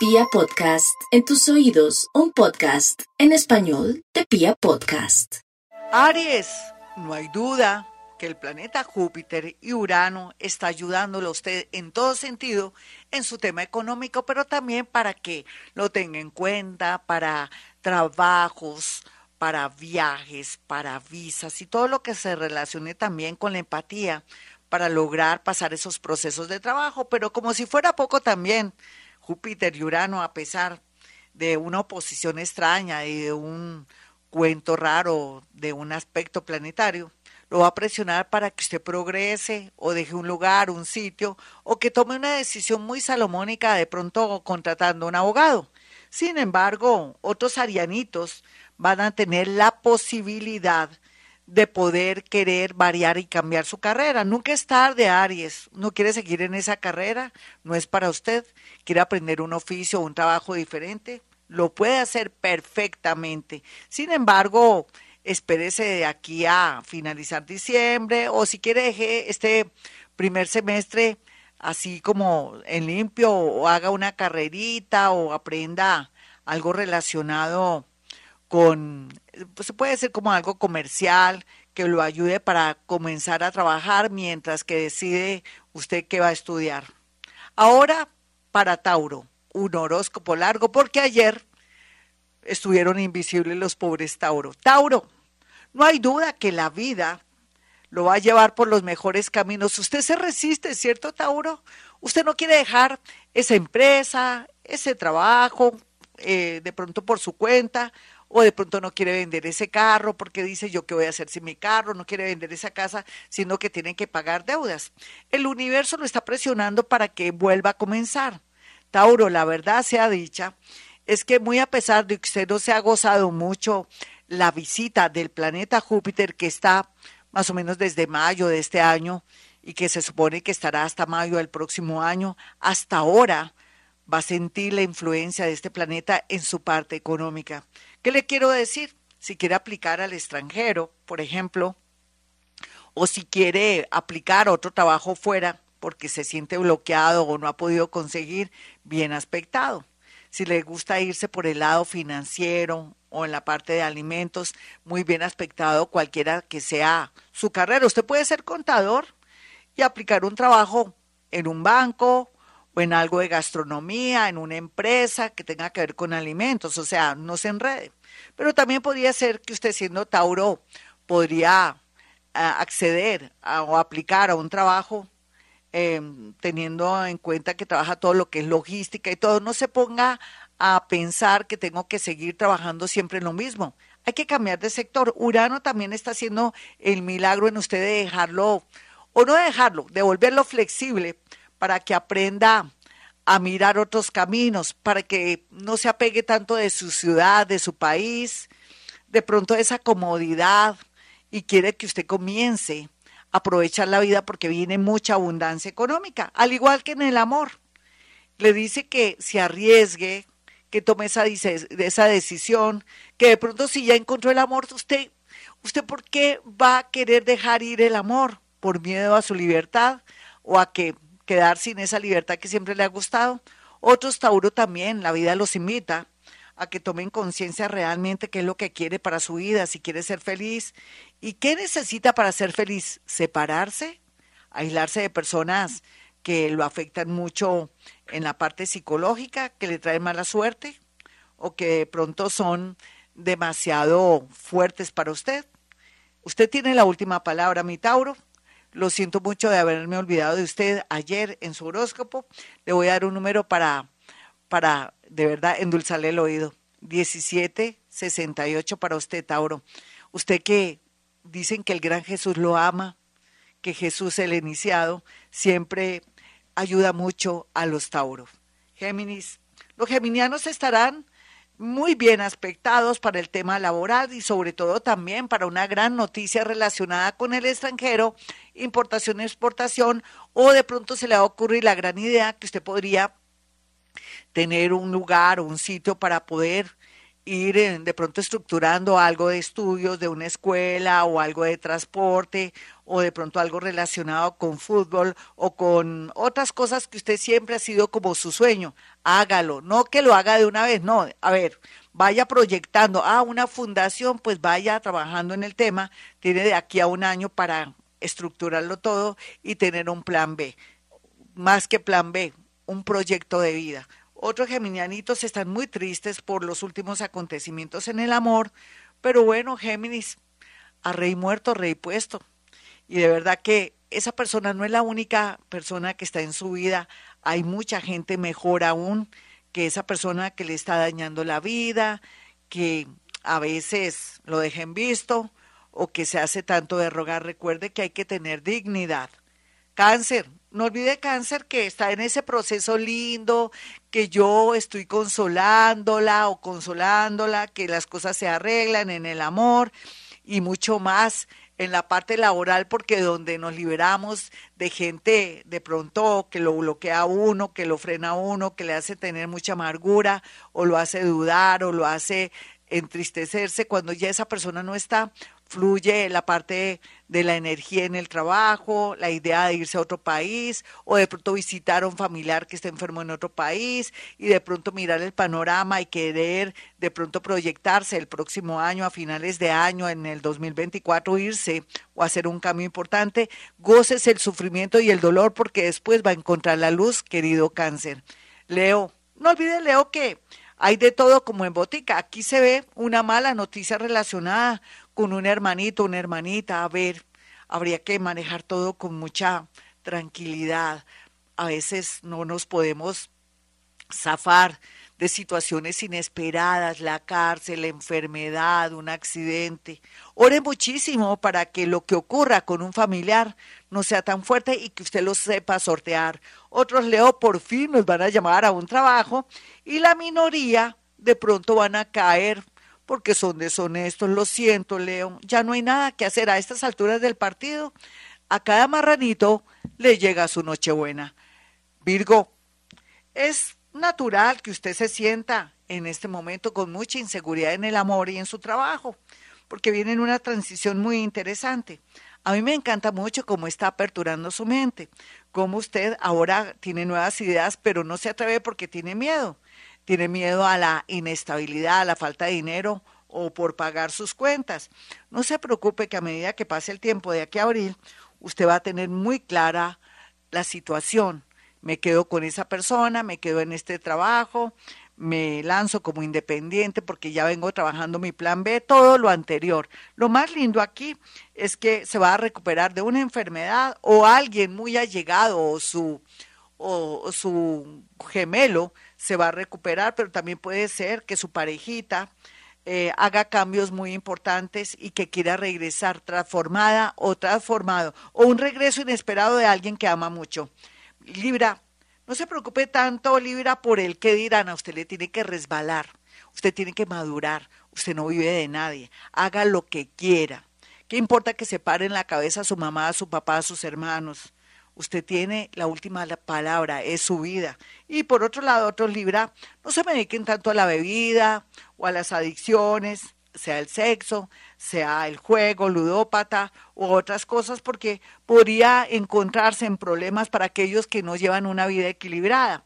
Pia Podcast, en tus oídos, un podcast en español de Pia Podcast. Aries, no hay duda que el planeta Júpiter y Urano está ayudándolo a usted en todo sentido en su tema económico, pero también para que lo tenga en cuenta para trabajos, para viajes, para visas y todo lo que se relacione también con la empatía para lograr pasar esos procesos de trabajo, pero como si fuera poco también, Júpiter y Urano, a pesar de una oposición extraña y de un cuento raro de un aspecto planetario, lo va a presionar para que usted progrese o deje un lugar, un sitio, o que tome una decisión muy salomónica de pronto contratando un abogado. Sin embargo, otros arianitos van a tener la posibilidad de poder querer variar y cambiar su carrera. Nunca es tarde, Aries. No quiere seguir en esa carrera, no es para usted. Quiere aprender un oficio o un trabajo diferente, lo puede hacer perfectamente. Sin embargo, espérese de aquí a finalizar diciembre o si quiere deje este primer semestre así como en limpio o haga una carrerita o aprenda algo relacionado con, pues se puede ser como algo comercial que lo ayude para comenzar a trabajar mientras que decide usted qué va a estudiar. Ahora, para Tauro, un horóscopo largo, porque ayer estuvieron invisibles los pobres Tauro. Tauro, no hay duda que la vida lo va a llevar por los mejores caminos. Usted se resiste, ¿cierto, Tauro? Usted no quiere dejar esa empresa, ese trabajo, eh, de pronto por su cuenta, o de pronto no quiere vender ese carro porque dice yo qué voy a hacer sin mi carro, no quiere vender esa casa, sino que tiene que pagar deudas. El universo lo está presionando para que vuelva a comenzar. Tauro, la verdad sea dicha, es que muy a pesar de que usted no se ha gozado mucho la visita del planeta Júpiter que está más o menos desde mayo de este año y que se supone que estará hasta mayo del próximo año, hasta ahora va a sentir la influencia de este planeta en su parte económica. ¿Qué le quiero decir? Si quiere aplicar al extranjero, por ejemplo, o si quiere aplicar otro trabajo fuera porque se siente bloqueado o no ha podido conseguir, bien aspectado. Si le gusta irse por el lado financiero o en la parte de alimentos, muy bien aspectado cualquiera que sea su carrera. Usted puede ser contador y aplicar un trabajo en un banco o en algo de gastronomía, en una empresa que tenga que ver con alimentos, o sea, no se enrede. Pero también podría ser que usted siendo Tauro podría ah, acceder o aplicar a un trabajo em, teniendo en cuenta que trabaja todo lo que es logística y todo, no se ponga a pensar que tengo que seguir trabajando siempre en lo mismo. Hay que cambiar de sector. Urano también está haciendo el milagro en usted de dejarlo, o no dejarlo, de volverlo flexible para que aprenda a mirar otros caminos, para que no se apegue tanto de su ciudad, de su país, de pronto esa comodidad y quiere que usted comience a aprovechar la vida porque viene mucha abundancia económica, al igual que en el amor. Le dice que se arriesgue, que tome esa, esa decisión, que de pronto si ya encontró el amor, usted, usted por qué va a querer dejar ir el amor? ¿Por miedo a su libertad o a que quedar sin esa libertad que siempre le ha gustado. Otros Tauro también, la vida los invita a que tomen conciencia realmente qué es lo que quiere para su vida, si quiere ser feliz y qué necesita para ser feliz. Separarse, aislarse de personas que lo afectan mucho en la parte psicológica, que le traen mala suerte o que de pronto son demasiado fuertes para usted. Usted tiene la última palabra, mi Tauro. Lo siento mucho de haberme olvidado de usted ayer en su horóscopo. Le voy a dar un número para, para de verdad endulzarle el oído. 1768 para usted, Tauro. Usted que dicen que el gran Jesús lo ama, que Jesús el iniciado, siempre ayuda mucho a los Tauros. Géminis, los geminianos estarán muy bien aspectados para el tema laboral y sobre todo también para una gran noticia relacionada con el extranjero, importación, exportación, o de pronto se le va a ocurrir la gran idea que usted podría tener un lugar o un sitio para poder ir de pronto estructurando algo de estudios de una escuela o algo de transporte o de pronto algo relacionado con fútbol o con otras cosas que usted siempre ha sido como su sueño. Hágalo, no que lo haga de una vez, no, a ver, vaya proyectando, ah, una fundación, pues vaya trabajando en el tema, tiene de aquí a un año para estructurarlo todo y tener un plan B, más que plan B, un proyecto de vida. Otros geminianitos están muy tristes por los últimos acontecimientos en el amor, pero bueno, Géminis, a rey muerto, rey puesto. Y de verdad que esa persona no es la única persona que está en su vida, hay mucha gente mejor aún que esa persona que le está dañando la vida, que a veces lo dejen visto o que se hace tanto de rogar. Recuerde que hay que tener dignidad. Cáncer, no olvide cáncer que está en ese proceso lindo, que yo estoy consolándola o consolándola, que las cosas se arreglan en el amor y mucho más en la parte laboral, porque donde nos liberamos de gente de pronto que lo bloquea a uno, que lo frena a uno, que le hace tener mucha amargura o lo hace dudar o lo hace entristecerse cuando ya esa persona no está, fluye la parte de la energía en el trabajo, la idea de irse a otro país o de pronto visitar a un familiar que está enfermo en otro país y de pronto mirar el panorama y querer de pronto proyectarse el próximo año, a finales de año, en el 2024, irse o hacer un cambio importante, goces el sufrimiento y el dolor porque después va a encontrar la luz, querido cáncer. Leo, no olvide Leo que hay de todo como en botica. Aquí se ve una mala noticia relacionada con un hermanito, una hermanita. A ver, habría que manejar todo con mucha tranquilidad. A veces no nos podemos zafar de situaciones inesperadas, la cárcel, la enfermedad, un accidente. Ore muchísimo para que lo que ocurra con un familiar no sea tan fuerte y que usted lo sepa sortear. Otros, Leo, por fin nos van a llamar a un trabajo y la minoría de pronto van a caer porque son deshonestos. Lo siento, Leo, ya no hay nada que hacer a estas alturas del partido. A cada marranito le llega su nochebuena. Virgo, es natural que usted se sienta en este momento con mucha inseguridad en el amor y en su trabajo, porque viene en una transición muy interesante. A mí me encanta mucho cómo está aperturando su mente, cómo usted ahora tiene nuevas ideas, pero no se atreve porque tiene miedo. Tiene miedo a la inestabilidad, a la falta de dinero o por pagar sus cuentas. No se preocupe que a medida que pase el tiempo de aquí a abril, usted va a tener muy clara la situación me quedo con esa persona, me quedo en este trabajo, me lanzo como independiente porque ya vengo trabajando mi plan B, todo lo anterior. Lo más lindo aquí es que se va a recuperar de una enfermedad o alguien muy allegado o su, o, su gemelo se va a recuperar, pero también puede ser que su parejita eh, haga cambios muy importantes y que quiera regresar transformada o transformado, o un regreso inesperado de alguien que ama mucho. Libra, no se preocupe tanto, Libra, por el que dirán. A usted le tiene que resbalar, usted tiene que madurar, usted no vive de nadie. Haga lo que quiera. ¿Qué importa que se pare en la cabeza a su mamá, a su papá, a sus hermanos? Usted tiene la última palabra, es su vida. Y por otro lado, otros Libra, no se dediquen tanto a la bebida o a las adicciones, sea el sexo, sea el juego, ludópata u otras cosas, porque podría encontrarse en problemas para aquellos que no llevan una vida equilibrada.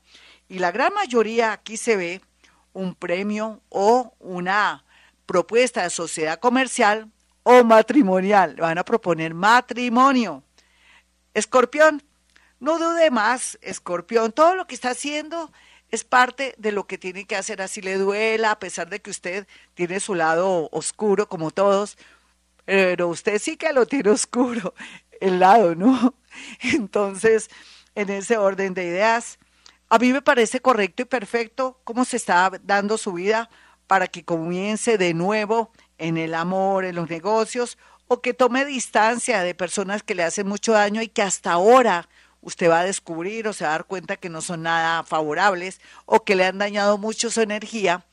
Y la gran mayoría aquí se ve un premio o una propuesta de sociedad comercial o matrimonial. Van a proponer matrimonio. Escorpión, no dude más, Escorpión, todo lo que está haciendo es parte de lo que tiene que hacer, así le duela, a pesar de que usted tiene su lado oscuro como todos, pero usted sí que lo tiene oscuro, el lado, ¿no? Entonces, en ese orden de ideas, a mí me parece correcto y perfecto cómo se está dando su vida para que comience de nuevo en el amor, en los negocios, o que tome distancia de personas que le hacen mucho daño y que hasta ahora usted va a descubrir o se va a dar cuenta que no son nada favorables o que le han dañado mucho su energía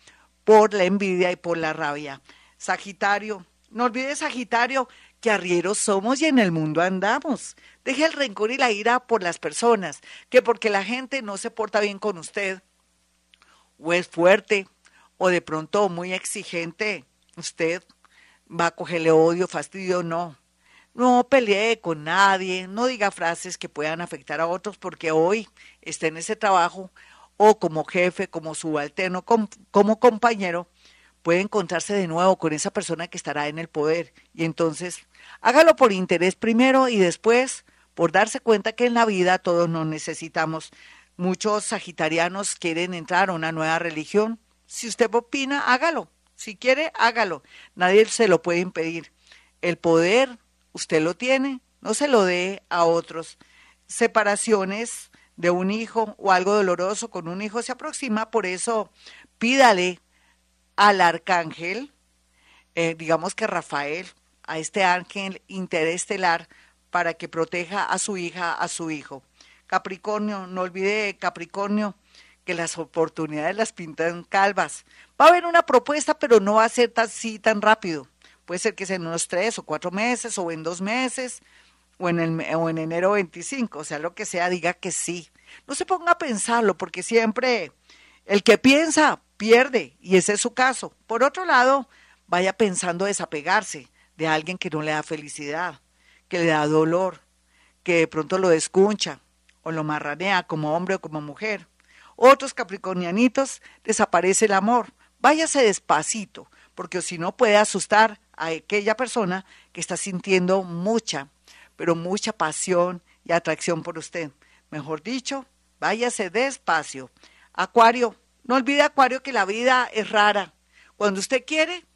por la envidia y por la rabia. Sagitario, no olvide Sagitario que arrieros somos y en el mundo andamos. Deje el rencor y la ira por las personas, que porque la gente no se porta bien con usted, o es fuerte, o de pronto muy exigente, usted va a cogerle odio, fastidio, no. No pelee con nadie, no diga frases que puedan afectar a otros porque hoy está en ese trabajo o como jefe, como subalterno, como compañero, puede encontrarse de nuevo con esa persona que estará en el poder. Y entonces, hágalo por interés primero y después por darse cuenta que en la vida todos nos necesitamos. Muchos sagitarianos quieren entrar a una nueva religión. Si usted opina, hágalo. Si quiere, hágalo. Nadie se lo puede impedir. El poder usted lo tiene, no se lo dé a otros. Separaciones de un hijo o algo doloroso con un hijo se aproxima, por eso pídale al arcángel, eh, digamos que Rafael, a este ángel interestelar, para que proteja a su hija, a su hijo. Capricornio, no olvide Capricornio, que las oportunidades las pintan calvas. Va a haber una propuesta, pero no va a ser así tan rápido. Puede ser que sea en unos tres o cuatro meses o en dos meses o en, el, o en enero 25, o sea, lo que sea, diga que sí. No se ponga a pensarlo porque siempre el que piensa pierde y ese es su caso. Por otro lado, vaya pensando desapegarse de alguien que no le da felicidad, que le da dolor, que de pronto lo descuncha o lo marranea como hombre o como mujer. Otros capricornianitos desaparece el amor. Váyase despacito, porque si no puede asustar a aquella persona que está sintiendo mucha, pero mucha pasión y atracción por usted. Mejor dicho, váyase despacio. Acuario, no olvide Acuario que la vida es rara. Cuando usted quiere,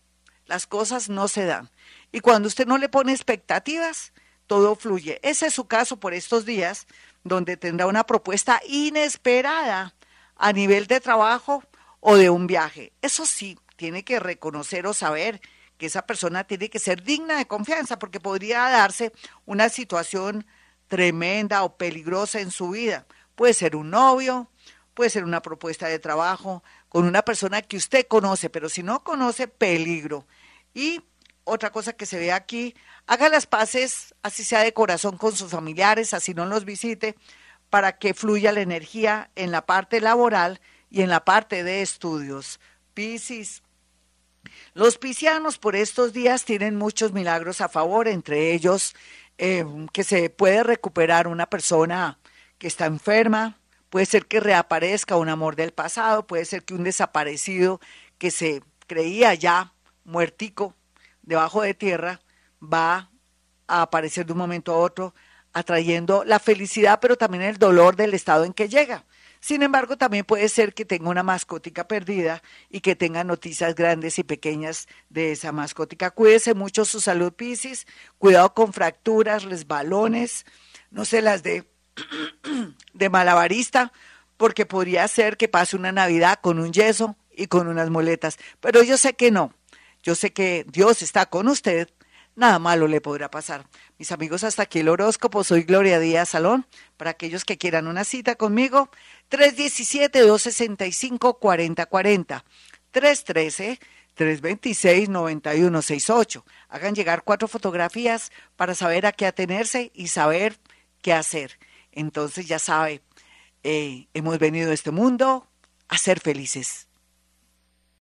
las cosas no se dan. Y cuando usted no le pone expectativas, todo fluye. Ese es su caso por estos días, donde tendrá una propuesta inesperada a nivel de trabajo o de un viaje. Eso sí, tiene que reconocer o saber que esa persona tiene que ser digna de confianza porque podría darse una situación tremenda o peligrosa en su vida. Puede ser un novio, puede ser una propuesta de trabajo con una persona que usted conoce, pero si no conoce, peligro. Y otra cosa que se ve aquí, haga las paces, así sea de corazón con sus familiares, así no los visite, para que fluya la energía en la parte laboral y en la parte de estudios. Piscis, los piscianos por estos días tienen muchos milagros a favor, entre ellos eh, que se puede recuperar una persona que está enferma, puede ser que reaparezca un amor del pasado, puede ser que un desaparecido que se creía ya muertico debajo de tierra va a aparecer de un momento a otro, atrayendo la felicidad, pero también el dolor del estado en que llega. Sin embargo, también puede ser que tenga una mascótica perdida y que tenga noticias grandes y pequeñas de esa mascótica. Cuídese mucho su salud, Piscis. Cuidado con fracturas, resbalones. No se las dé de malabarista, porque podría ser que pase una Navidad con un yeso y con unas muletas. Pero yo sé que no. Yo sé que Dios está con usted nada malo le podrá pasar. Mis amigos, hasta aquí el horóscopo. Soy Gloria Díaz Salón. Para aquellos que quieran una cita conmigo, 317-265-4040. 313-326-9168. Hagan llegar cuatro fotografías para saber a qué atenerse y saber qué hacer. Entonces ya sabe, eh, hemos venido a este mundo a ser felices.